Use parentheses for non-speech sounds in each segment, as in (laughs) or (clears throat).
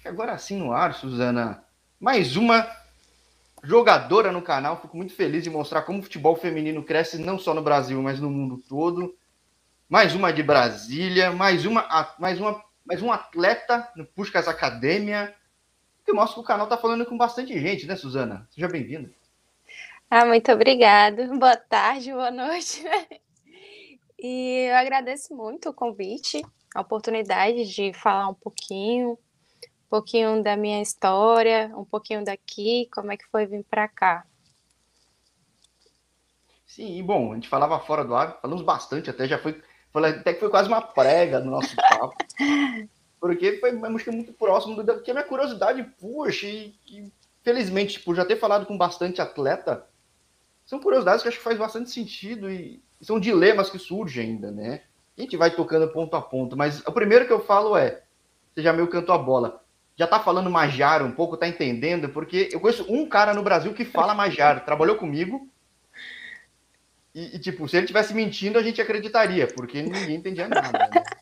Acho que agora sim no ar, Suzana. Mais uma jogadora no canal. Fico muito feliz de mostrar como o futebol feminino cresce não só no Brasil, mas no mundo todo. Mais uma de Brasília, mais uma, mais uma, mais um atleta no Puskas Academia. Que mostra que o canal está falando com bastante gente, né, Suzana? Seja bem-vinda. Ah, muito obrigada. Boa tarde, boa noite. E eu agradeço muito o convite, a oportunidade de falar um pouquinho, pouquinho da minha história, um pouquinho daqui, como é que foi vir para cá. Sim, e bom, a gente falava fora do ar, falamos bastante, até já foi, até que foi quase uma prega no nosso papo, porque foi muito próximo do que a minha curiosidade puxa, e, e felizmente, por já ter falado com bastante atleta, são curiosidades que acho que faz bastante sentido e, são dilemas que surgem ainda, né? A gente vai tocando ponto a ponto, mas o primeiro que eu falo é: você já meio cantou a bola. Já tá falando Majar um pouco, tá entendendo? Porque eu conheço um cara no Brasil que fala Majar, trabalhou comigo. E, e, tipo, se ele tivesse mentindo, a gente acreditaria, porque ninguém entendia nada. Né? (laughs)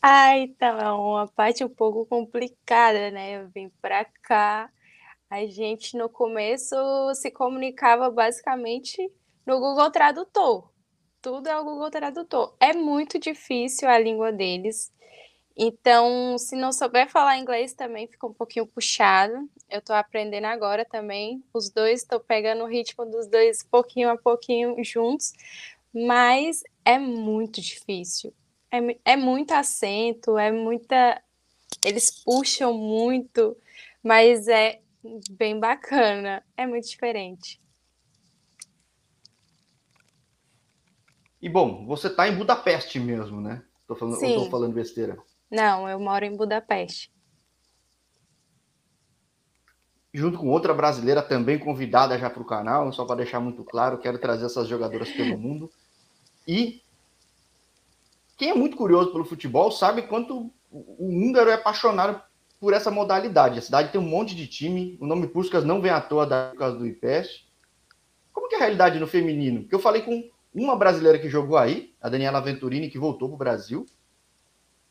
Ah, então, é uma parte um pouco complicada, né? Eu vim pra cá, a gente no começo se comunicava basicamente no Google Tradutor. Tudo é o Google Tradutor. É muito difícil a língua deles. Então, se não souber falar inglês também fica um pouquinho puxado. Eu estou aprendendo agora também. Os dois estou pegando o ritmo dos dois pouquinho a pouquinho juntos, mas é muito difícil. É, é muito acento, é muita. Eles puxam muito, mas é bem bacana. É muito diferente. E bom, você está em Budapeste mesmo, né? Tô falando, Sim. tô falando besteira. Não, eu moro em Budapeste. Junto com outra brasileira também convidada já para o canal, só para deixar muito claro, quero trazer essas jogadoras pelo mundo. E quem é muito curioso pelo futebol sabe quanto o húngaro é apaixonado por essa modalidade. A cidade tem um monte de time, o nome Puskas não vem à toa da casa do IPES. Como que é a realidade no feminino? Porque eu falei com uma brasileira que jogou aí, a Daniela Venturini, que voltou para o Brasil.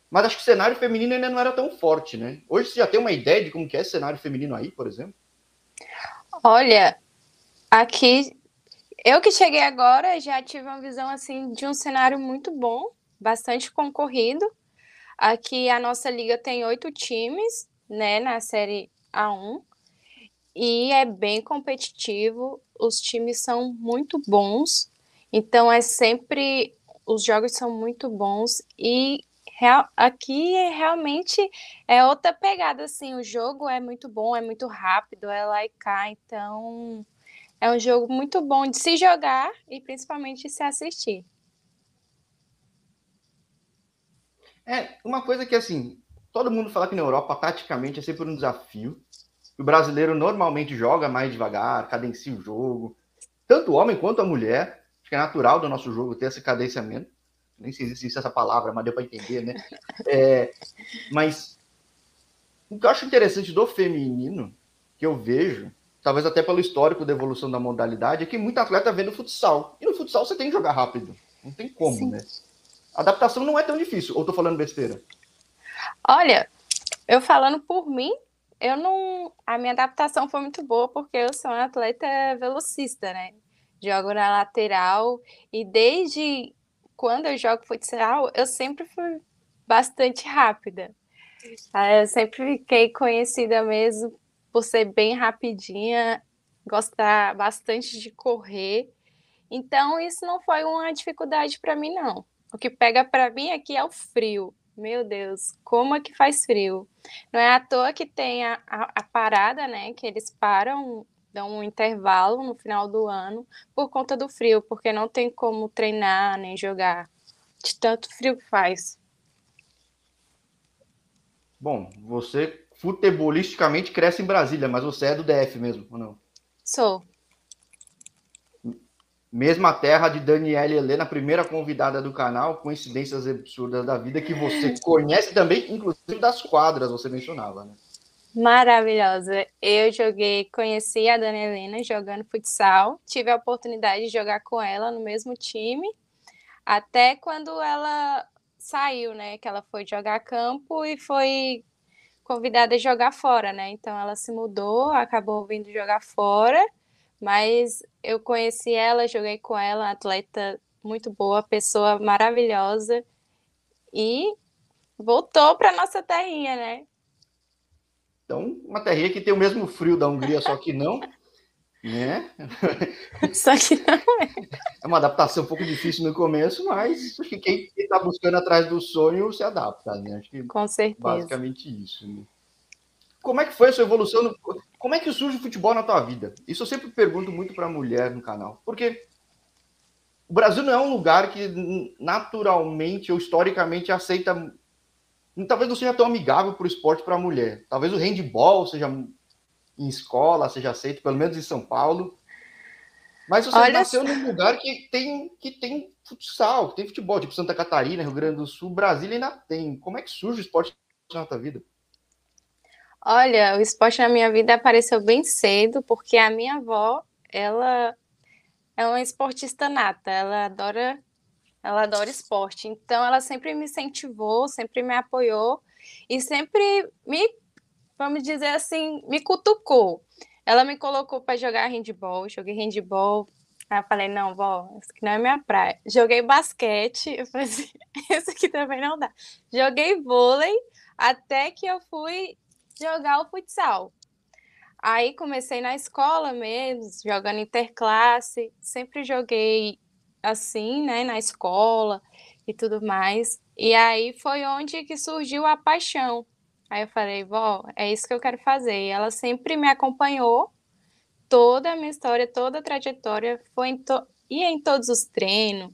Mas acho que o cenário feminino ainda não era tão forte, né? Hoje você já tem uma ideia de como que é esse cenário feminino aí, por exemplo? Olha, aqui eu que cheguei agora já tive uma visão assim de um cenário muito bom, bastante concorrido. Aqui a nossa liga tem oito times, né, na série A1, e é bem competitivo. Os times são muito bons. Então é sempre os jogos são muito bons e real, aqui realmente é outra pegada assim, o jogo é muito bom, é muito rápido, é lá e cá, então é um jogo muito bom de se jogar e principalmente de se assistir. É, uma coisa que assim, todo mundo fala que na Europa taticamente é sempre um desafio. O brasileiro normalmente joga mais devagar, cadencia o jogo, tanto o homem quanto a mulher. Acho que é natural do nosso jogo ter esse cadenciamento. Nem sei se existe essa palavra, mas deu para entender, né? (laughs) É, mas o que eu acho interessante do feminino, que eu vejo, talvez até pelo histórico da evolução da modalidade, é que muito atleta vê no futsal. E no futsal você tem que jogar rápido. Não tem como, Sim. né? A adaptação não é tão difícil. Ou tô falando besteira? Olha, eu falando por mim, eu não. A minha adaptação foi muito boa porque eu sou uma atleta velocista, né? jogo na lateral e desde quando eu jogo futsal, eu sempre fui bastante rápida. Eu sempre fiquei conhecida mesmo por ser bem rapidinha, gostar bastante de correr. Então isso não foi uma dificuldade para mim não. O que pega para mim aqui é o frio. Meu Deus, como é que faz frio? Não é à toa que tem a, a, a parada, né? Que eles param dão um intervalo no final do ano por conta do frio, porque não tem como treinar nem jogar de tanto frio que faz. Bom, você futebolisticamente cresce em Brasília, mas você é do DF mesmo, ou não? Sou. Mesma terra de Daniela Helena, primeira convidada do canal, coincidências absurdas da vida, que você (laughs) conhece também, inclusive das quadras, você mencionava, né? Maravilhosa. Eu joguei, conheci a Dani Helena jogando futsal, tive a oportunidade de jogar com ela no mesmo time, até quando ela saiu, né? Que ela foi jogar campo e foi convidada a jogar fora, né? Então ela se mudou, acabou vindo jogar fora, mas eu conheci ela, joguei com ela, atleta muito boa, pessoa maravilhosa e voltou para nossa terrinha, né? Então, uma terrinha que tem o mesmo frio da Hungria, só que não, né? (laughs) Só que não é. É uma adaptação um pouco difícil no começo, mas acho que quem está buscando atrás do sonho se adapta, né? Acho que Com certeza. basicamente isso. Né? Como é que foi a sua evolução? No... Como é que surge o futebol na tua vida? Isso eu sempre pergunto muito para mulher no canal, porque o Brasil não é um lugar que naturalmente ou historicamente aceita talvez não seja tão amigável para o esporte para a mulher. Talvez o handball seja em escola, seja aceito, pelo menos em São Paulo. Mas você Olha nasceu num lugar que tem, que tem futsal, que tem futebol, tipo Santa Catarina, Rio Grande do Sul, Brasília ainda tem. Como é que surge o esporte na tua vida? Olha, o esporte na minha vida apareceu bem cedo, porque a minha avó, ela é uma esportista nata, ela adora ela adora esporte. Então, ela sempre me incentivou, sempre me apoiou e sempre me, vamos dizer assim, me cutucou. Ela me colocou para jogar handball, joguei handball. Aí eu falei, não, vó, isso aqui não é minha praia. Joguei basquete, eu falei assim, (laughs) isso aqui também não dá. Joguei vôlei, até que eu fui jogar o futsal. Aí comecei na escola mesmo, jogando interclasse, sempre joguei assim, né, na escola e tudo mais. E aí foi onde que surgiu a paixão. Aí eu falei, vó, é isso que eu quero fazer. E ela sempre me acompanhou, toda a minha história, toda a trajetória, foi em to... em todos os treinos,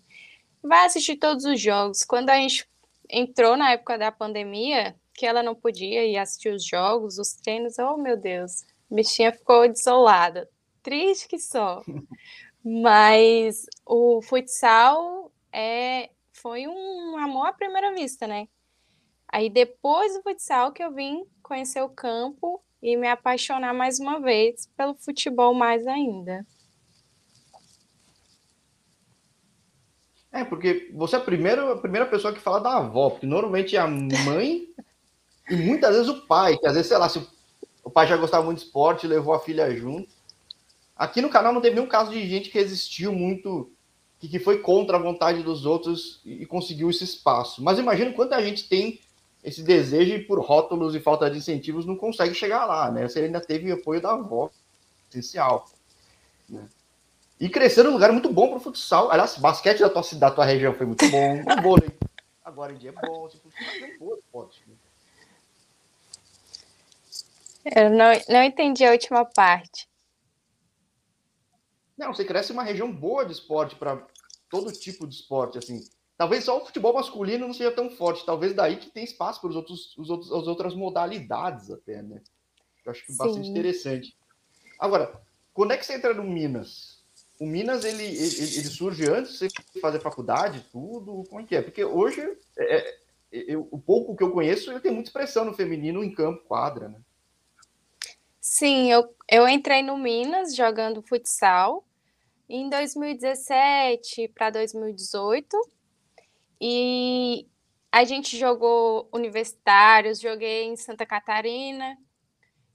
vai assistir todos os jogos. Quando a gente entrou na época da pandemia, que ela não podia ir assistir os jogos, os treinos, oh meu Deus, a bichinha ficou desolada, triste que só. (laughs) Mas o futsal é, foi um amor à primeira vista, né? Aí depois do futsal que eu vim conhecer o campo e me apaixonar mais uma vez pelo futebol mais ainda. É, porque você é a primeira, a primeira pessoa que fala da avó, porque normalmente é a mãe (laughs) e muitas vezes o pai, que às vezes, sei lá, se o pai já gostava muito de esporte, levou a filha junto. Aqui no canal não teve nenhum caso de gente que resistiu muito, que, que foi contra a vontade dos outros e, e conseguiu esse espaço. Mas imagina quanta gente tem esse desejo e por rótulos e falta de incentivos não consegue chegar lá, né? Você ainda teve apoio da avó, essencial. Né? E crescer num lugar muito bom para o futsal. Aliás, basquete da tua, da tua região foi muito bom, o vôlei agora em dia é bom, você é um esporte. Né? Eu não, não entendi a última parte. Não, você cresce uma região boa de esporte para todo tipo de esporte, assim. Talvez só o futebol masculino não seja tão forte, talvez daí que tem espaço para os outros, os outros, as outras modalidades até, né? Eu acho que Sim. bastante interessante. Agora, quando é que você entra no Minas? O Minas, ele, ele, ele surge antes de você fazer faculdade, tudo? Como é que é? Porque hoje, é, é, eu, o pouco que eu conheço, ele tem muita expressão no feminino em campo, quadra, né? Sim, eu, eu entrei no Minas jogando futsal em 2017 para 2018 e a gente jogou universitários, joguei em Santa Catarina,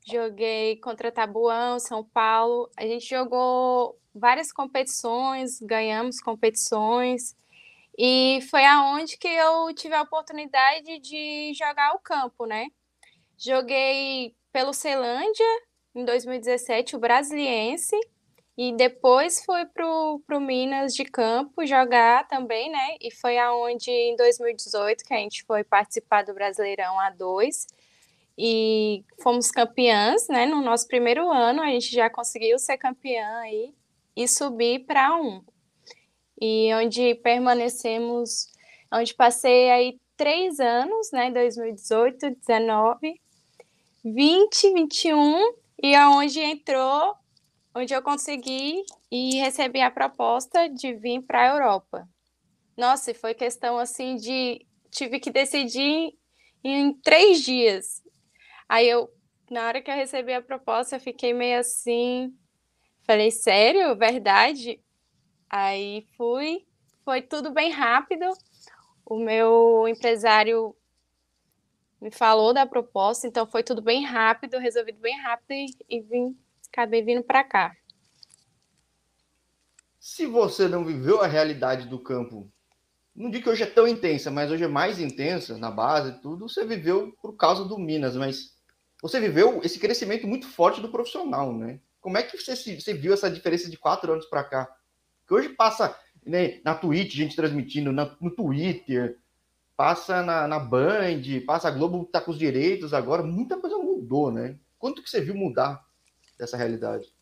joguei contra Tabuão, São Paulo. A gente jogou várias competições, ganhamos competições. E foi aonde que eu tive a oportunidade de jogar o campo, né? Joguei pelo Celândia em 2017, o Brasiliense, e depois fui para o Minas de Campo jogar também, né? E foi aonde em 2018 que a gente foi participar do Brasileirão A2 e fomos campeãs, né? No nosso primeiro ano a gente já conseguiu ser campeã aí e subir para um. E onde permanecemos, onde passei aí três anos, né? 2018, 19 20, 21 e aonde entrou, onde eu consegui e recebi a proposta de vir para a Europa. Nossa, foi questão assim de tive que decidir em três dias. Aí eu, na hora que eu recebi a proposta, eu fiquei meio assim, falei sério, verdade? Aí fui, foi tudo bem rápido. O meu empresário me falou da proposta, então foi tudo bem rápido, resolvido bem rápido e, e vim, acabei vindo para cá. Se você não viveu a realidade do campo, não digo que hoje é tão intensa, mas hoje é mais intensa na base e tudo, você viveu por causa do Minas, mas você viveu esse crescimento muito forte do profissional, né? Como é que você, você viu essa diferença de quatro anos para cá? Que hoje passa né, na Twitch, gente transmitindo, na, no Twitter, passa na, na Band, passa a Globo tá com os direitos agora, muita coisa mudou, né? Quanto que você viu mudar dessa realidade?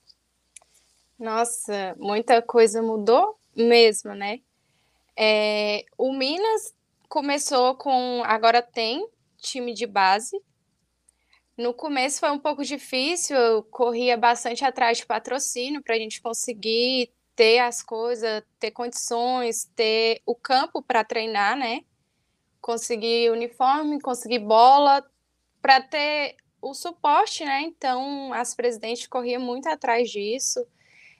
Nossa, muita coisa mudou mesmo, né? É, o Minas começou com. Agora tem time de base. No começo foi um pouco difícil, eu corria bastante atrás de patrocínio para a gente conseguir ter as coisas, ter condições, ter o campo para treinar, né? Conseguir uniforme, conseguir bola, para ter o suporte, né? Então, as presidentes corriam muito atrás disso,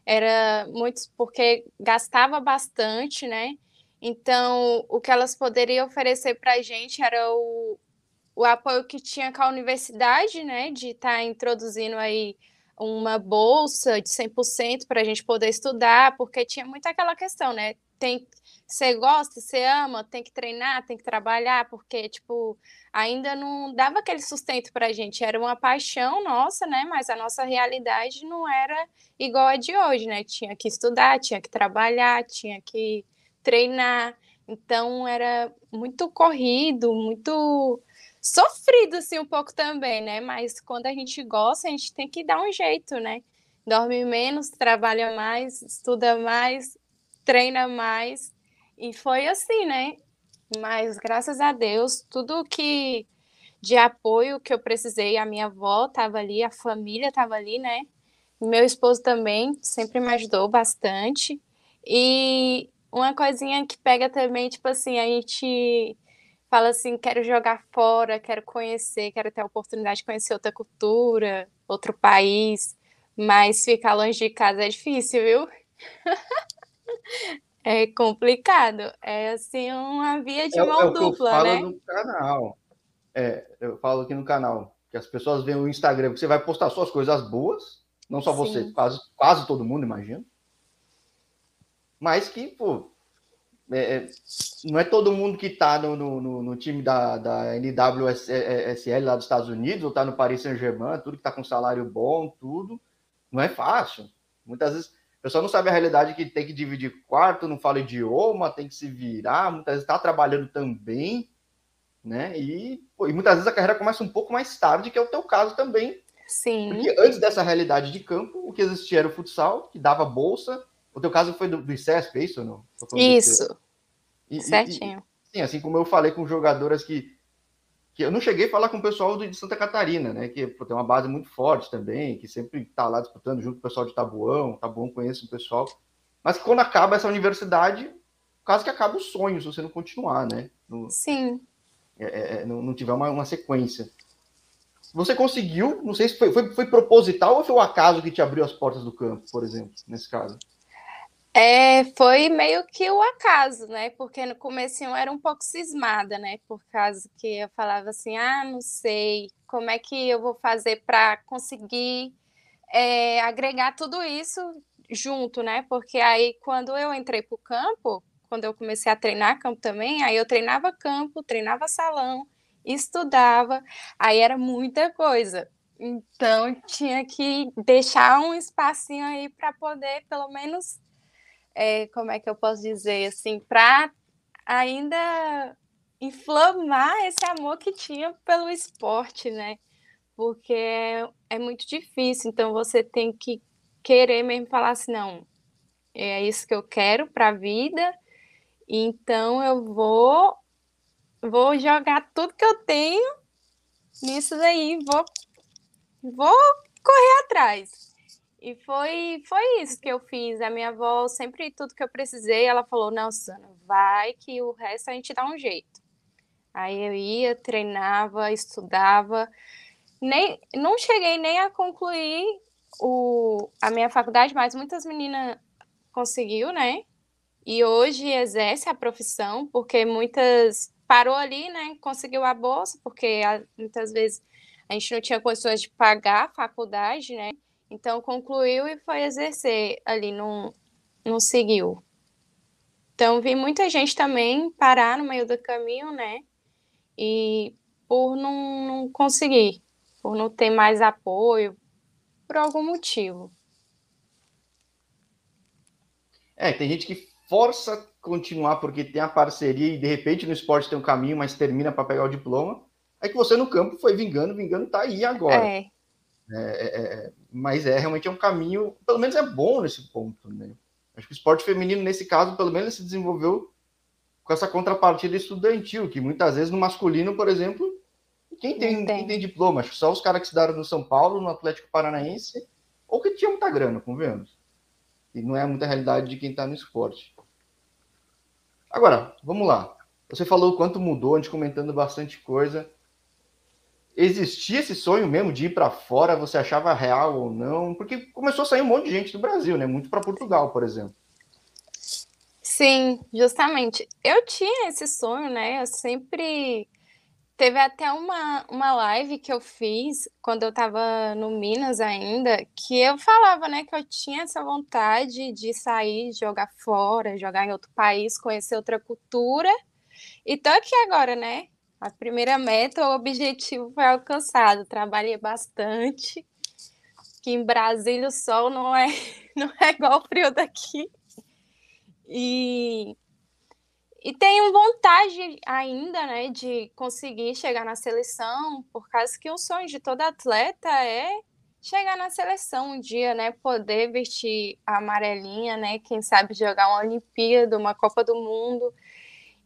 era muito porque gastava bastante, né? Então, o que elas poderiam oferecer para a gente era o, o apoio que tinha com a universidade, né? De estar tá introduzindo aí uma bolsa de 100% para a gente poder estudar, porque tinha muito aquela questão, né? Tem você gosta, você ama, tem que treinar, tem que trabalhar, porque, tipo, ainda não dava aquele sustento pra gente. Era uma paixão nossa, né? Mas a nossa realidade não era igual a de hoje, né? Tinha que estudar, tinha que trabalhar, tinha que treinar. Então, era muito corrido, muito sofrido, assim, um pouco também, né? Mas quando a gente gosta, a gente tem que dar um jeito, né? Dorme menos, trabalha mais, estuda mais, treina mais e foi assim, né? Mas graças a Deus, tudo que de apoio que eu precisei, a minha avó estava ali, a família estava ali, né? Meu esposo também sempre me ajudou bastante. E uma coisinha que pega também, tipo assim, a gente fala assim, quero jogar fora, quero conhecer, quero ter a oportunidade de conhecer outra cultura, outro país, mas ficar longe de casa é difícil, viu? (laughs) É complicado. É assim uma via de é, mão é dupla, eu falo né? no canal. É, eu falo aqui no canal que as pessoas veem o Instagram, que você vai postar suas coisas boas, não só Sim. você, quase, quase todo mundo, imagina. Mas que, pô, é, é não é todo mundo que tá no, no, no time da, da NWSL lá dos Estados Unidos, ou tá no Paris Saint-Germain, tudo que tá com salário bom, tudo. Não é fácil. Muitas vezes pessoal não sabe a realidade que tem que dividir quarto, não fala idioma, tem que se virar, muitas vezes está trabalhando também, né? E, pô, e, muitas vezes a carreira começa um pouco mais tarde, que é o teu caso também. Sim. Porque antes dessa realidade de campo, o que existia era o futsal, que dava bolsa. O teu caso foi do, do ICESP, é isso ou não? Isso. E, Certinho. E, sim, assim como eu falei com jogadoras que que eu não cheguei a falar com o pessoal de Santa Catarina, né? Que pô, tem uma base muito forte também, que sempre está lá disputando junto com o pessoal de Tabuão. Tabuão conhece o pessoal. Mas quando acaba essa universidade, quase que acaba o sonho se você não continuar, né? No, Sim. É, é, é, não, não, tiver uma, uma, sequência. Você conseguiu, não sei se foi, foi, foi proposital ou foi o acaso que te abriu as portas do campo, por exemplo, nesse caso? É, foi meio que o acaso, né? Porque no começo eu era um pouco cismada, né? Por causa que eu falava assim, ah, não sei como é que eu vou fazer para conseguir é, agregar tudo isso junto, né? Porque aí quando eu entrei para o campo, quando eu comecei a treinar campo também, aí eu treinava campo, treinava salão, estudava, aí era muita coisa. Então tinha que deixar um espacinho aí para poder pelo menos é, como é que eu posso dizer, assim, para ainda inflamar esse amor que tinha pelo esporte, né? Porque é, muito difícil, então você tem que querer mesmo falar assim, não, é isso que eu quero para a vida, então eu vou vou jogar tudo que eu tenho nisso daí, vou vou correr atrás. E foi, foi isso que eu fiz. A minha avó, sempre tudo que eu precisei, ela falou: Não, Susana, vai que o resto a gente dá um jeito. Aí eu ia, treinava, estudava. Nem, não cheguei nem a concluir o, a minha faculdade, mas muitas meninas conseguiu, né? E hoje exerce a profissão, porque muitas parou ali, né? Conseguiu a bolsa, porque muitas vezes a gente não tinha condições de pagar a faculdade, né? Então concluiu e foi exercer ali, não, não seguiu. Então vi muita gente também parar no meio do caminho, né? E por não, não conseguir, por não ter mais apoio, por algum motivo. É, tem gente que força continuar porque tem a parceria e de repente no esporte tem um caminho, mas termina para pegar o diploma. É que você no campo foi vingando, vingando, tá aí agora. É. É, é. é, mas é realmente é um caminho, pelo menos é bom nesse ponto, né? Acho que o esporte feminino, nesse caso, pelo menos se desenvolveu com essa contrapartida estudantil, que muitas vezes no masculino, por exemplo, quem tem, tem. Quem tem diploma? Acho que só os caras que estudaram no São Paulo, no Atlético Paranaense, ou que tinha muita grana, convenhamos. E não é muita realidade de quem está no esporte. Agora, vamos lá. Você falou o quanto mudou, a gente comentando bastante coisa existia esse sonho mesmo de ir para fora? Você achava real ou não? Porque começou a sair um monte de gente do Brasil, né? Muito para Portugal, por exemplo. Sim, justamente. Eu tinha esse sonho, né? Eu sempre. Teve até uma, uma live que eu fiz quando eu estava no Minas ainda, que eu falava, né, que eu tinha essa vontade de sair, jogar fora, jogar em outro país, conhecer outra cultura. E tô aqui agora, né? A primeira meta, o objetivo foi alcançado. Trabalhei bastante. Que em Brasília o sol não é, (laughs) não é igual o frio daqui. E, e tenho vontade ainda, né, de conseguir chegar na seleção, por causa que o sonho de todo atleta é chegar na seleção um dia, né, poder vestir a amarelinha, né, quem sabe jogar uma Olimpíada, uma Copa do Mundo.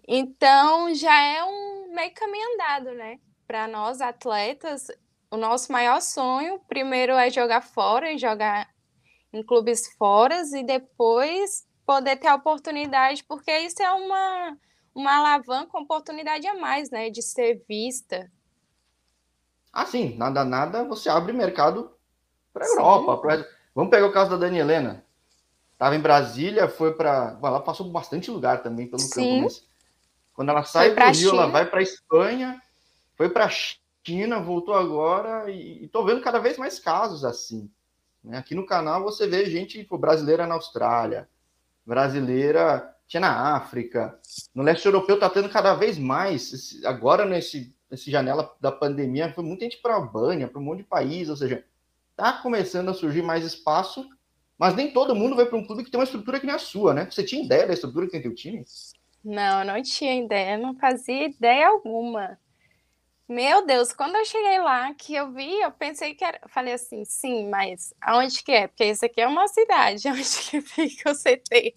Então já é um meio caminho andado, né? Para nós atletas, o nosso maior sonho primeiro é jogar fora e jogar em clubes fora e depois poder ter a oportunidade, porque isso é uma, uma alavanca, uma oportunidade a mais, né? De ser vista. Ah, sim, nada, nada, você abre mercado para a Europa. Pra... Vamos pegar o caso da Dani Helena. Estava em Brasília, foi para. Ela passou bastante lugar também pelo sim. campo, mas quando ela sai do Rio, China. ela vai para Espanha, foi para China, voltou agora e estou vendo cada vez mais casos assim. Né? Aqui no canal você vê gente tipo, brasileira na Austrália, brasileira tinha na África, no leste europeu está tendo cada vez mais. Agora nesse, nesse janela da pandemia foi muita gente para a Albânia, para um monte de país, ou seja, está começando a surgir mais espaço, mas nem todo mundo vai para um clube que tem uma estrutura que nem a sua, né? Você tinha ideia da estrutura que tem teu time? Não, não tinha ideia, não fazia ideia alguma. Meu Deus, quando eu cheguei lá, que eu vi, eu pensei que era. Falei assim, sim, mas aonde que é? Porque isso aqui é uma cidade, (laughs) onde que fica o CT?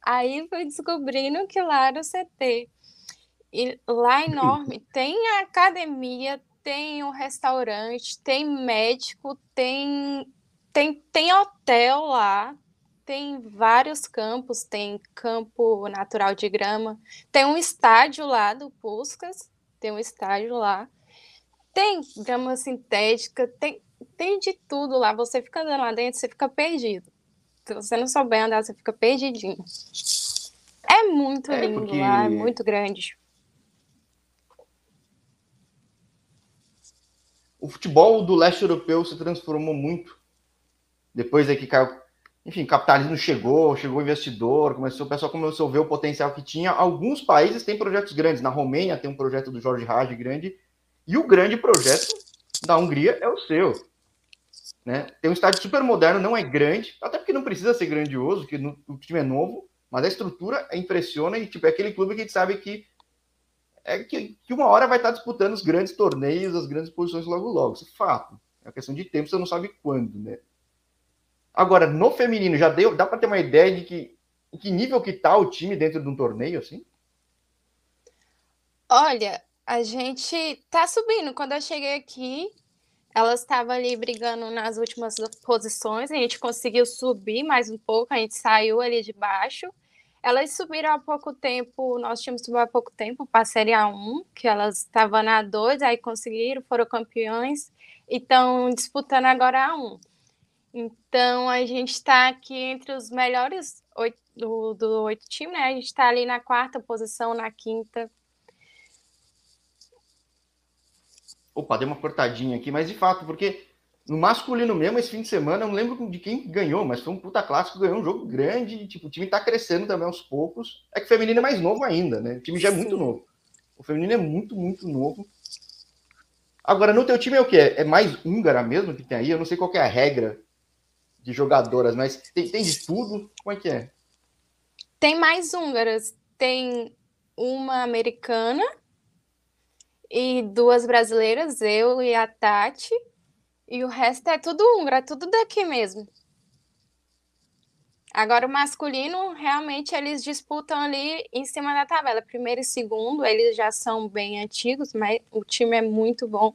Aí fui descobrindo que lá era o CT. E lá enorme, (clears throat) tem a academia, tem um restaurante, tem médico, tem, tem, tem hotel lá, tem vários campos, tem campo natural de grama, tem um estádio lá do Puscas, tem um estádio lá, tem grama sintética, tem, tem de tudo lá. Você fica andando lá dentro, você fica perdido. Se você não souber andar, você fica perdidinho. É muito é lindo porque... lá, é muito grande. O futebol do leste europeu se transformou muito depois é que caiu enfim, capitalismo chegou, chegou investidor, começou, o pessoal começou a ver o potencial que tinha. Alguns países têm projetos grandes. Na Romênia tem um projeto do Jorge Raj grande, e o grande projeto da Hungria é o seu. Né? Tem um estádio super moderno, não é grande, até porque não precisa ser grandioso, que o time é novo, mas a estrutura impressiona e tipo, é aquele clube que a gente sabe que é que, que uma hora vai estar disputando os grandes torneios, as grandes posições logo logo. Isso é fato. É questão de tempo, você não sabe quando, né? Agora, no feminino, já deu, dá para ter uma ideia de que que nível que tá o time dentro de um torneio, assim? Olha, a gente tá subindo. Quando eu cheguei aqui, elas estavam ali brigando nas últimas posições. A gente conseguiu subir mais um pouco, a gente saiu ali de baixo. Elas subiram há pouco tempo, nós tínhamos subido há pouco tempo para a Série A1, que elas estavam na 2, aí conseguiram, foram campeões e estão disputando agora a 1. Então a gente está aqui entre os melhores oito, do, do oito times, né? A gente está ali na quarta posição, na quinta. Opa, dei uma cortadinha aqui, mas de fato, porque no masculino mesmo, esse fim de semana, eu não lembro de quem ganhou, mas foi um puta clássico, ganhou um jogo grande, tipo, o time tá crescendo também aos poucos. É que o feminino é mais novo ainda, né? O time já é muito novo. O feminino é muito, muito novo. Agora, no teu time é o quê? É mais húngara mesmo que tem aí? Eu não sei qual é a regra de jogadoras, mas tem, tem de tudo? Como é que é? Tem mais húngaras. Tem uma americana e duas brasileiras, eu e a Tati. E o resto é tudo húngaro, é tudo daqui mesmo. Agora, o masculino, realmente, eles disputam ali em cima da tabela. Primeiro e segundo, eles já são bem antigos, mas o time é muito bom.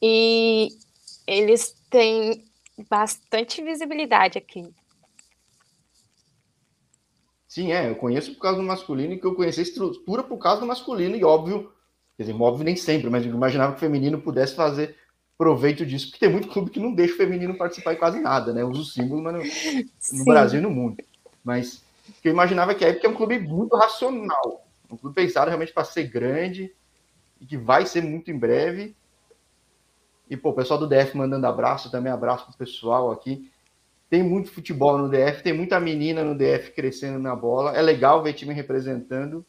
E eles têm bastante visibilidade aqui. Sim, é, eu conheço por causa do masculino e que eu conheci a estrutura por causa do masculino, e óbvio, quer dizer, óbvio nem sempre, mas eu imaginava que o feminino pudesse fazer proveito disso, porque tem muito clube que não deixa o feminino participar em quase nada, né? Usa o símbolo, mas no, Brasil e no mundo. Mas que eu imaginava que é porque é um clube muito racional, um clube pensado realmente para ser grande e que vai ser muito em breve. E, pô, o pessoal do DF mandando abraço, também abraço pro pessoal aqui. Tem muito futebol no DF, tem muita menina no DF crescendo na bola. É legal ver time representando.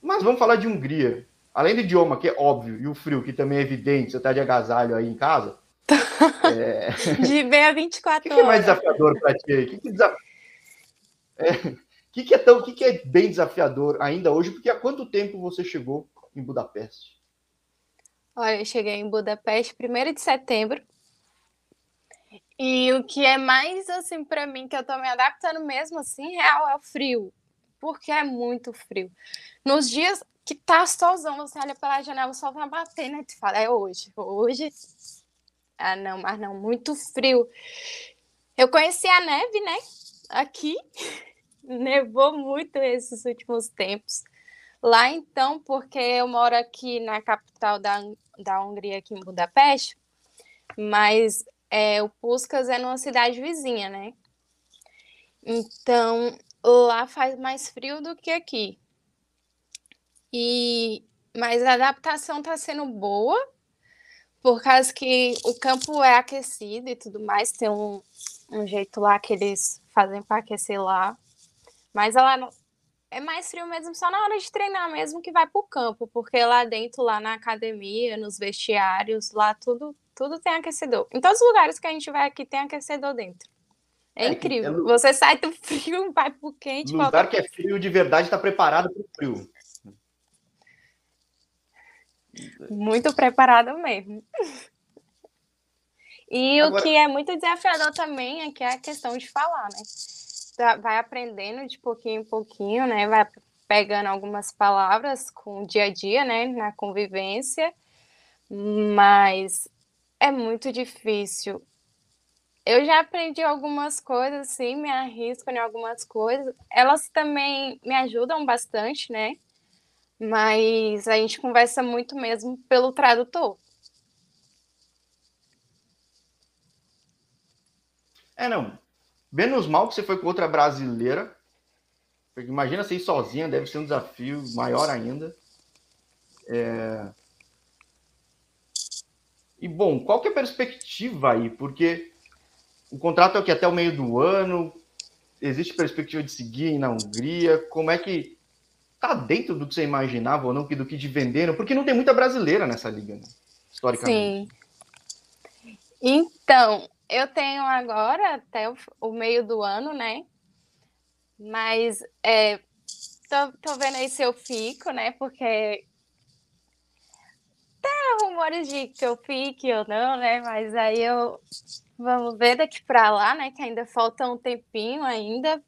Mas vamos falar de Hungria. Além do idioma, que é óbvio, e o frio, que também é evidente, você está de agasalho aí em casa. (laughs) é... De bem a 24 horas. O que, é mais desafiador para ti? O que, que, desaf... é... que, que é tão, que, que é bem desafiador ainda hoje? Porque há quanto tempo você chegou em Budapeste? Olha, eu cheguei em Budapeste 1 de setembro. E o que é mais assim para mim que eu tô me adaptando mesmo assim, real é o frio, porque é muito frio. Nos dias que tá solzão, você olha pela janela, o sol vai bater, né? Tu fala, é hoje, hoje. Ah, não, mas não, muito frio. Eu conheci a neve, né? Aqui. (laughs) Nevou muito esses últimos tempos. Lá então, porque eu moro aqui na capital da, da Hungria, aqui em Budapeste, mas é, o Puskas é numa cidade vizinha, né? Então, lá faz mais frio do que aqui. E mas a adaptação está sendo boa, por causa que o campo é aquecido e tudo mais, tem um, um jeito lá que eles fazem para aquecer lá. Mas não, é mais frio mesmo só na hora de treinar mesmo que vai para o campo, porque lá dentro, lá na academia, nos vestiários, lá tudo tudo tem aquecedor. Em todos os lugares que a gente vai aqui tem aquecedor dentro. É, é incrível. É, Você sai do (laughs) frio, vai pro quente. Lugar que é frio de verdade está preparado para o frio. Muito preparado mesmo. E Agora... o que é muito desafiador também é que é a questão de falar, né? Tá, vai aprendendo de pouquinho em pouquinho, né? Vai pegando algumas palavras com o dia a dia, né? Na convivência, mas é muito difícil. Eu já aprendi algumas coisas, sim, me arrisco em algumas coisas. Elas também me ajudam bastante, né? Mas a gente conversa muito mesmo pelo tradutor. É, não. Menos mal que você foi com outra brasileira. Imagina você ir sozinha, deve ser um desafio maior ainda. É... E, bom, qual que é a perspectiva aí? Porque o contrato é o que até o meio do ano, existe perspectiva de seguir na Hungria, como é que tá dentro do que você imaginava ou não, do que de venderam? Porque não tem muita brasileira nessa liga, né? historicamente. Sim. Então, eu tenho agora até o, o meio do ano, né? Mas é, tô, tô vendo aí se eu fico, né? Porque tem rumores de que eu fique ou não, né? Mas aí eu vamos ver daqui para lá, né? Que ainda falta um tempinho ainda.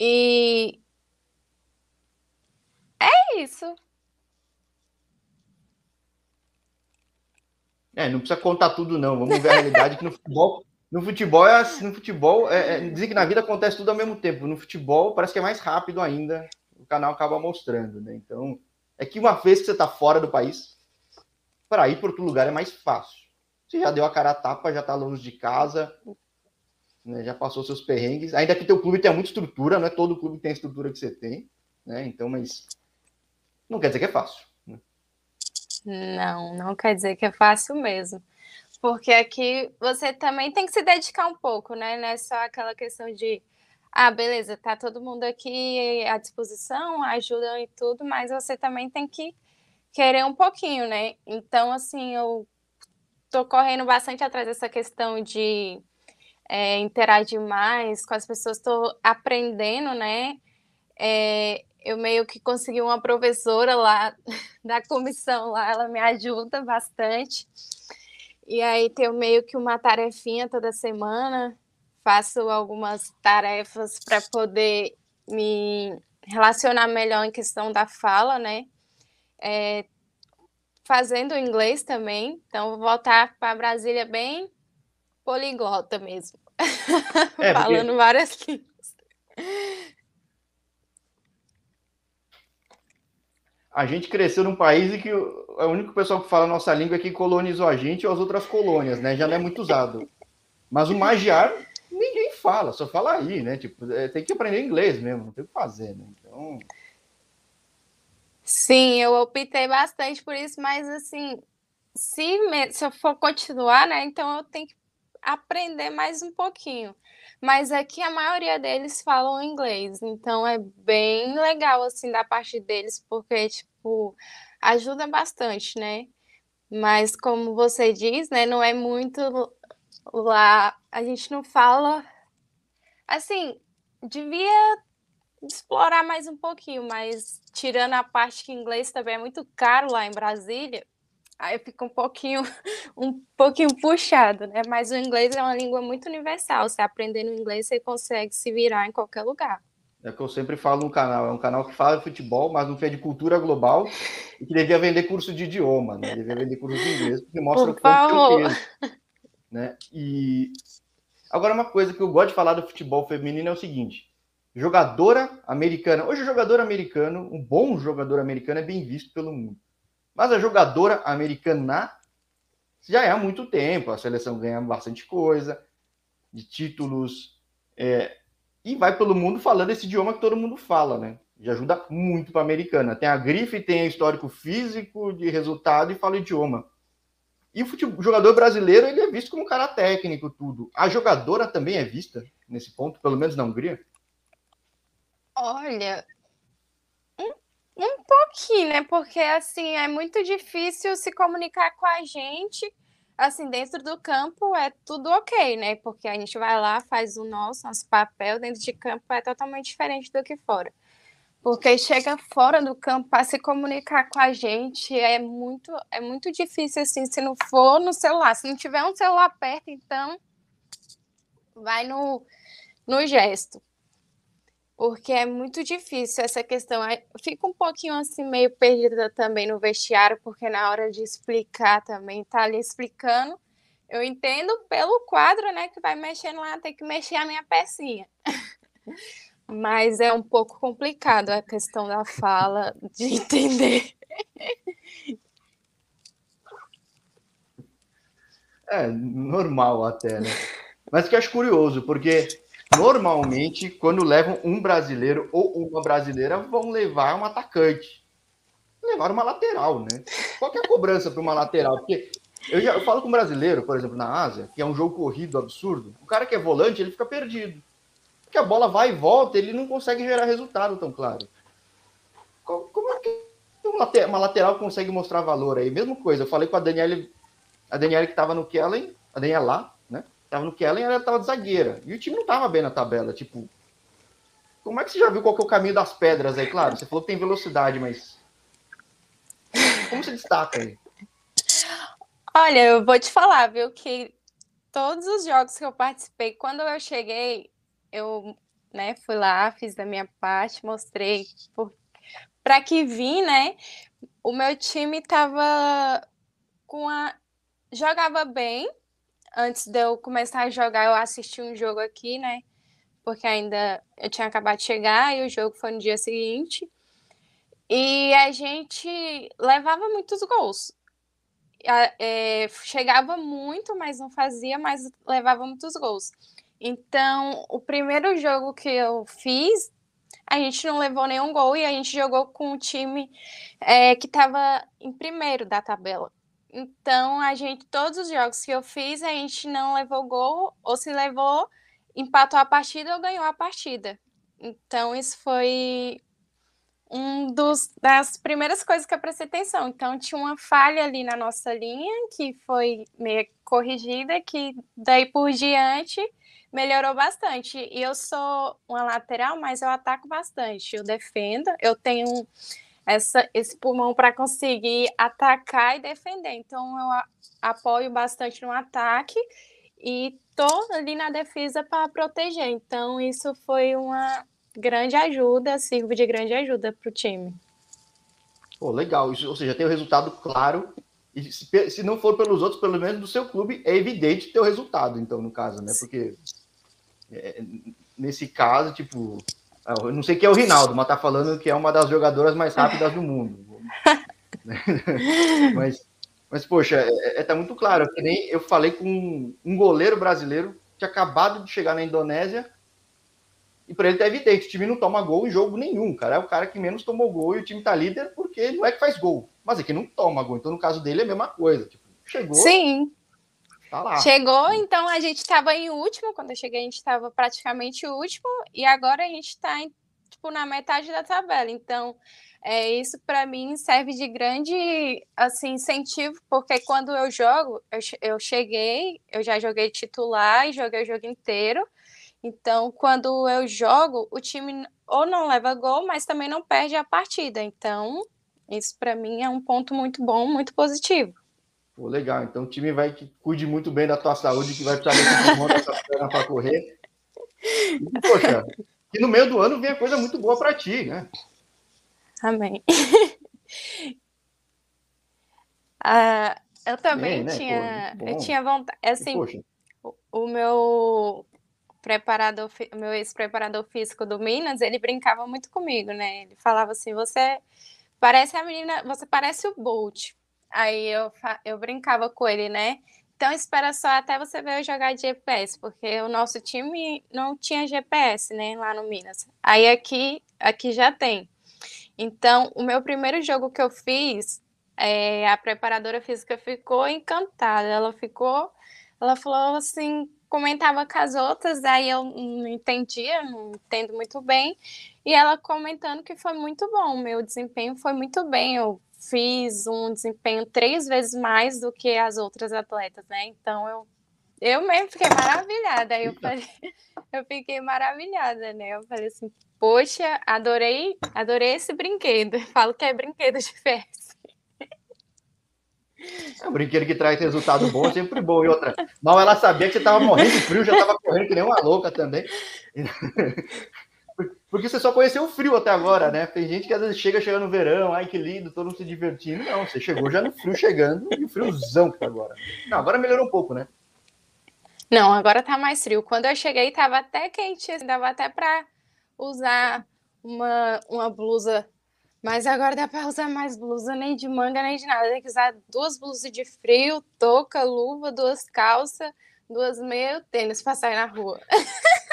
E é isso. É, não precisa contar tudo, não. Vamos ver a realidade que no futebol, no futebol é assim, no futebol, é, é, dizem que na vida acontece tudo ao mesmo tempo. No futebol parece que é mais rápido ainda. O canal acaba mostrando, né? Então, é que uma vez que você está fora do país, para ir para outro lugar é mais fácil. Você já deu a cara a tapa, já está longe de casa, né, já passou seus perrengues. Ainda que teu clube tenha muita estrutura, não é todo clube que tem a estrutura que você tem, né? Então, mas não quer dizer que é fácil. Não, não quer dizer que é fácil mesmo. Porque aqui você também tem que se dedicar um pouco, né? Não é só aquela questão de, ah, beleza, tá todo mundo aqui à disposição, ajuda e tudo, mas você também tem que querer um pouquinho, né? Então, assim, eu tô correndo bastante atrás dessa questão de é, interagir mais com as pessoas, estou aprendendo, né? É, eu meio que consegui uma professora lá (laughs) da comissão lá, ela me ajuda bastante. E aí tenho meio que uma tarefinha toda semana, faço algumas tarefas para poder me relacionar melhor em questão da fala, né? É, fazendo inglês também, então vou voltar para Brasília bem poliglota mesmo, (laughs) é, falando várias (laughs) línguas. A gente cresceu num país em que o único pessoal que fala a nossa língua é que colonizou a gente ou as outras colônias, né? Já não é muito usado. Mas o magiar, ninguém fala, só fala aí, né? Tipo, é, tem que aprender inglês mesmo, não tem o que fazer, né? Então. Sim, eu optei bastante por isso, mas assim, se, me, se eu for continuar, né? Então eu tenho que aprender mais um pouquinho. Mas aqui a maioria deles falam inglês, então é bem legal assim da parte deles, porque tipo ajuda bastante, né? Mas como você diz, né, não é muito lá, a gente não fala assim, devia explorar mais um pouquinho, mas tirando a parte que inglês também é muito caro lá em Brasília, aí fica um pouquinho (laughs) um pouquinho puxado, né? Mas o inglês é uma língua muito universal. Você aprendendo inglês, você consegue se virar em qualquer lugar. É o que eu sempre falo no canal, é um canal que fala de futebol, mas não fez de cultura global e que devia vender curso de idioma, né? Devia vender curso de inglês, porque mostra Por o quanto tem né? E agora uma coisa que eu gosto de falar do futebol feminino é o seguinte: jogadora americana, hoje o jogador americano, um bom jogador americano é bem visto pelo mundo. Mas a jogadora americana já é há muito tempo, a seleção ganha bastante coisa, de títulos, é, e vai pelo mundo falando esse idioma que todo mundo fala, né? Já ajuda muito para a americana. Tem a grife, tem histórico físico de resultado e fala o idioma. E o, futebol, o jogador brasileiro ele é visto como um cara técnico, tudo. A jogadora também é vista nesse ponto, pelo menos na Hungria? Olha, um pouquinho, né? Porque assim é muito difícil se comunicar com a gente. Assim, dentro do campo é tudo ok, né? Porque a gente vai lá, faz o nosso, nosso papel, dentro de campo é totalmente diferente do que fora. Porque chega fora do campo para se comunicar com a gente é muito, é muito difícil assim, se não for no celular. Se não tiver um celular perto, então vai no, no gesto porque é muito difícil essa questão. Fica um pouquinho assim, meio perdida também no vestiário, porque na hora de explicar também, tá ali explicando. Eu entendo pelo quadro, né, que vai mexendo lá, tem que mexer a minha pecinha. (laughs) Mas é um pouco complicado a questão da fala, de (laughs) entender. É, normal até, né? Mas que acho curioso, porque normalmente, quando levam um brasileiro ou uma brasileira, vão levar um atacante. Levar uma lateral, né? Qual é a cobrança para uma lateral? Porque eu, já, eu falo com um brasileiro, por exemplo, na Ásia, que é um jogo corrido absurdo. O cara que é volante, ele fica perdido. Porque a bola vai e volta, ele não consegue gerar resultado tão claro. Como é que uma lateral consegue mostrar valor aí? Mesma coisa, eu falei com a Daniela, a Daniela que estava no Kellen, a Daniela lá, Tava no Kellen, ela tava de zagueira. E o time não tava bem na tabela. Tipo, como é que você já viu qual que é o caminho das pedras aí? Claro, você falou que tem velocidade, mas. Como você destaca aí? Olha, eu vou te falar, viu, que todos os jogos que eu participei, quando eu cheguei, eu né, fui lá, fiz da minha parte, mostrei para que vim, né? O meu time tava com a jogava bem, antes de eu começar a jogar, eu assisti um jogo aqui, né? Porque ainda eu tinha acabado de chegar e o jogo foi no dia seguinte. E a gente levava muitos gols. É, chegava muito, mas não fazia, mas levava muitos gols. Então, o primeiro jogo que eu fiz a gente não levou nenhum gol e a gente jogou com um time é, que estava em primeiro da tabela. Então, a gente, todos os jogos que eu fiz, a gente não levou gol, ou se levou, empatou a partida ou ganhou a partida. Então, isso foi um dos das primeiras coisas que eu prestei atenção. Então, tinha uma falha ali na nossa linha que foi meio corrigida, que daí por diante melhorou bastante. E eu sou uma lateral, mas eu ataco bastante. Eu defendo, eu tenho essa, esse pulmão para conseguir atacar e defender. Então, eu apoio bastante no ataque e tô ali na defesa para proteger. Então, isso foi uma grande ajuda, sirvo de grande ajuda para o time. Pô, legal. Isso, ou seja, tem o resultado claro. E se, se, não for pelos outros, pelo menos do seu clube, é evidente ter o resultado, então, no caso, né? Porque é, nesse caso, tipo, eu não sei quem é o Rinaldo, mas tá falando que é uma das jogadoras mais rápidas do mundo. (laughs) mas, mas, poxa, é, é, tá muito claro. Que nem eu falei com um goleiro brasileiro que acabado de chegar na Indonésia e para ele tá evidente, o time não toma gol em jogo nenhum, cara. É o cara que menos tomou gol e o time tá líder porque não é que faz gol, mas é que não toma gol. Então, no caso dele, é a mesma coisa. Tipo, chegou. Sim. Tá lá. Chegou, então a gente estava em último. Quando eu cheguei, a gente estava praticamente último. E agora a gente está tipo, na metade da tabela. Então, é, isso para mim serve de grande assim, incentivo, porque quando eu jogo, eu, eu cheguei, eu já joguei titular e joguei o jogo inteiro. Então, quando eu jogo, o time ou não leva gol, mas também não perde a partida. Então, isso para mim é um ponto muito bom, muito positivo. Pô, legal. Então, o time vai que cuide muito bem da tua saúde, que vai precisar de dessa perna para correr. E, poxa, que no meio do ano venha coisa muito boa para ti, né? Amém. (laughs) ah, eu também né? tinha, Pô, eu tinha vontade, assim, o, o meu preparador, meu ex-preparador físico do Minas, ele brincava muito comigo, né? Ele falava assim: você parece a menina, você parece o Bolt. Aí eu, eu brincava com ele, né? Então espera só até você ver eu jogar de GPS, porque o nosso time não tinha GPS, né, lá no Minas. Aí aqui, aqui já tem. Então, o meu primeiro jogo que eu fiz, é, a preparadora física ficou encantada. Ela ficou, ela falou assim, comentava com as outras, aí eu não entendia, não entendo muito bem, e ela comentando que foi muito bom, meu desempenho foi muito bem, eu fiz um desempenho três vezes mais do que as outras atletas, né? Então eu eu mesmo fiquei maravilhada. Aí eu falei, (laughs) eu fiquei maravilhada, né? Eu falei assim, poxa, adorei, adorei esse brinquedo. Eu falo que é brinquedo de festa. É um brinquedo que traz resultado bom, sempre bom. E outra, mal ela sabia que você estava morrendo de frio, já estava correndo que nem uma louca também. (laughs) Porque você só conheceu o frio até agora, né? Tem gente que às vezes chega, chega no verão, ai que lindo, todo mundo se divertindo. Não, você chegou já no frio chegando e o friozão que tá agora. Não, agora melhorou um pouco, né? Não, agora tá mais frio. Quando eu cheguei, tava até quente, assim, dava até para usar uma, uma blusa mas agora dá para usar mais blusa, nem de manga, nem de nada. Tem que usar duas blusas de frio, touca, luva, duas calças, duas meio tênis para sair na rua. (laughs)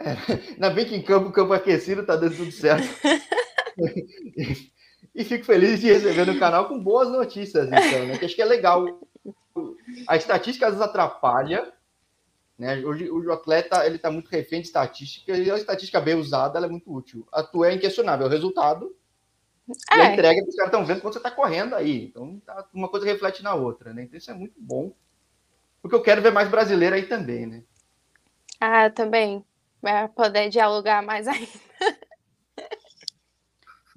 É, ainda bem que em campo, campo aquecido, tá dando tudo certo. e fico feliz de receber no canal com boas notícias, então, né? Que acho que é legal. A estatística às vezes atrapalha, né? Hoje o atleta ele está muito refém de estatística e a estatística bem usada é muito útil. A tua é inquestionável, o resultado é. e a entrega que os caras estão vendo quando você está correndo aí. Então tá, uma coisa reflete na outra, né? Então isso é muito bom. Porque eu quero ver mais brasileiro aí também, né? Ah, também. Para poder dialogar mais (laughs) ainda.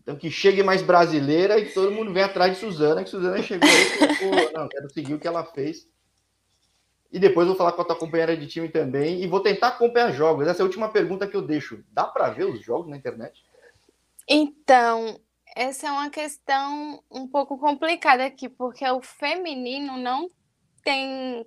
Então que chegue mais brasileira e todo mundo vem atrás de Suzana, que Suzana chegou aí e (laughs) não, quero seguir o que ela fez e depois vou falar com a tua companheira de time também. E vou tentar acompanhar jogos. Essa é a última pergunta que eu deixo. Dá para ver os jogos na internet? Então, essa é uma questão um pouco complicada aqui, porque o feminino não tem.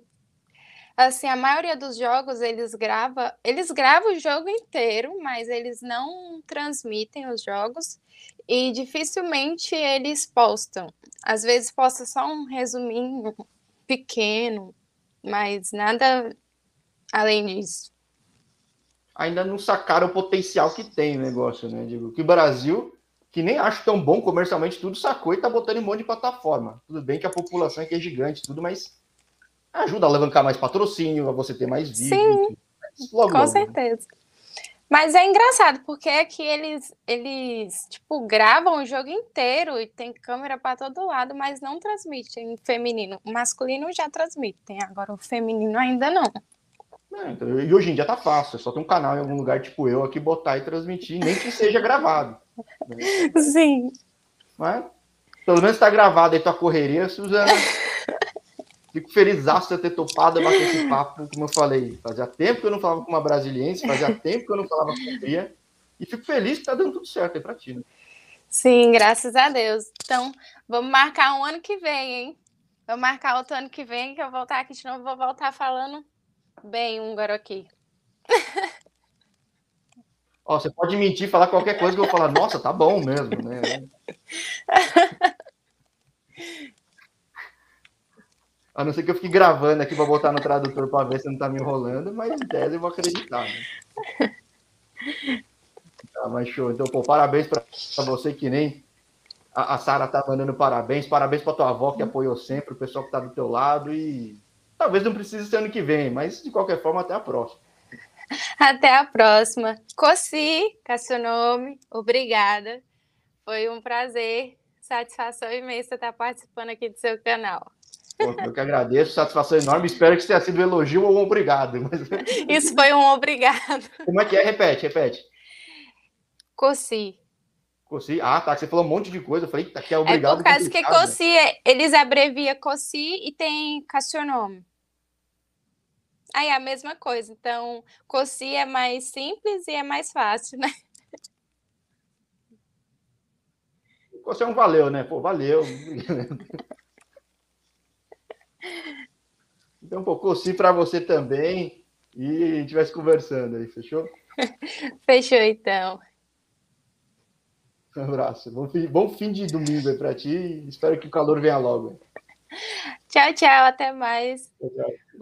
Assim, a maioria dos jogos eles grava, eles gravam o jogo inteiro, mas eles não transmitem os jogos e dificilmente eles postam. Às vezes posta só um resuminho pequeno, mas nada além disso. ainda não sacaram o potencial que tem o negócio, né? Digo, que o Brasil, que nem acho tão bom comercialmente, tudo sacou e tá botando em um monte de plataforma. Tudo bem que a população aqui é gigante, tudo, mas ajuda a alavancar mais patrocínio, a você ter mais vídeos. Sim, logo, com logo, né? certeza. Mas é engraçado, porque é que eles, eles, tipo, gravam o jogo inteiro e tem câmera para todo lado, mas não transmitem feminino. O masculino já transmitem, agora o feminino ainda não. É, então, e hoje em dia tá fácil, é só tem um canal em algum lugar tipo eu aqui botar e transmitir, nem que seja gravado. (laughs) Né? Sim. Mas, pelo menos tá gravado aí tua correria, Suzana. Fico feliz de ter topado bater esse papo, como eu falei. Fazia tempo que eu não falava com uma brasiliense, fazia tempo que eu não falava com a Bia. E fico feliz que tá dando tudo certo aí pra ti. Né? Sim, graças a Deus. Então, vamos marcar um ano que vem, hein? Vou marcar outro ano que vem, que eu voltar aqui de novo, vou voltar falando bem húngaro aqui. (laughs) Ó, você pode mentir, falar qualquer coisa que eu vou falar, nossa, tá bom mesmo, né? (laughs) A não ser que eu fique gravando aqui para botar no tradutor para ver se não tá me enrolando, mas em tese eu vou acreditar. Né? Tá, (laughs) mas show. Então, pô, parabéns para você que nem a, a Sara tá mandando parabéns. Parabéns para tua avó que apoiou sempre, o pessoal que tá do teu lado e talvez não precise ser ano que vem, mas de qualquer forma até a próxima. (laughs) Até a próxima. Cossi, seu nome, obrigada. Foi um prazer, satisfação imensa estar participando aqui do seu canal. Pô, eu que agradeço, satisfação enorme. Espero que tenha sido um elogio ou um obrigado. Mas... (laughs) Isso foi um obrigado. Como é que é? Repete, repete. Cossi. Cossi. Ah, tá. Você falou um monte de coisa. Eu falei, tá, que é obrigado. É por causa que Cossi, eles abreviam Cossi e tem Cassionome. Aí é a mesma coisa. Então, Cossi é mais simples e é mais fácil, né? Você é um valeu, né? Pô, valeu. (laughs) Então, pô, Cossi para você também. E a gente vai se conversando aí, fechou? (laughs) fechou, então. Um abraço. Bom fim, bom fim de domingo aí para ti. Espero que o calor venha logo. Tchau, tchau. Até mais. Tchau, tchau. Boa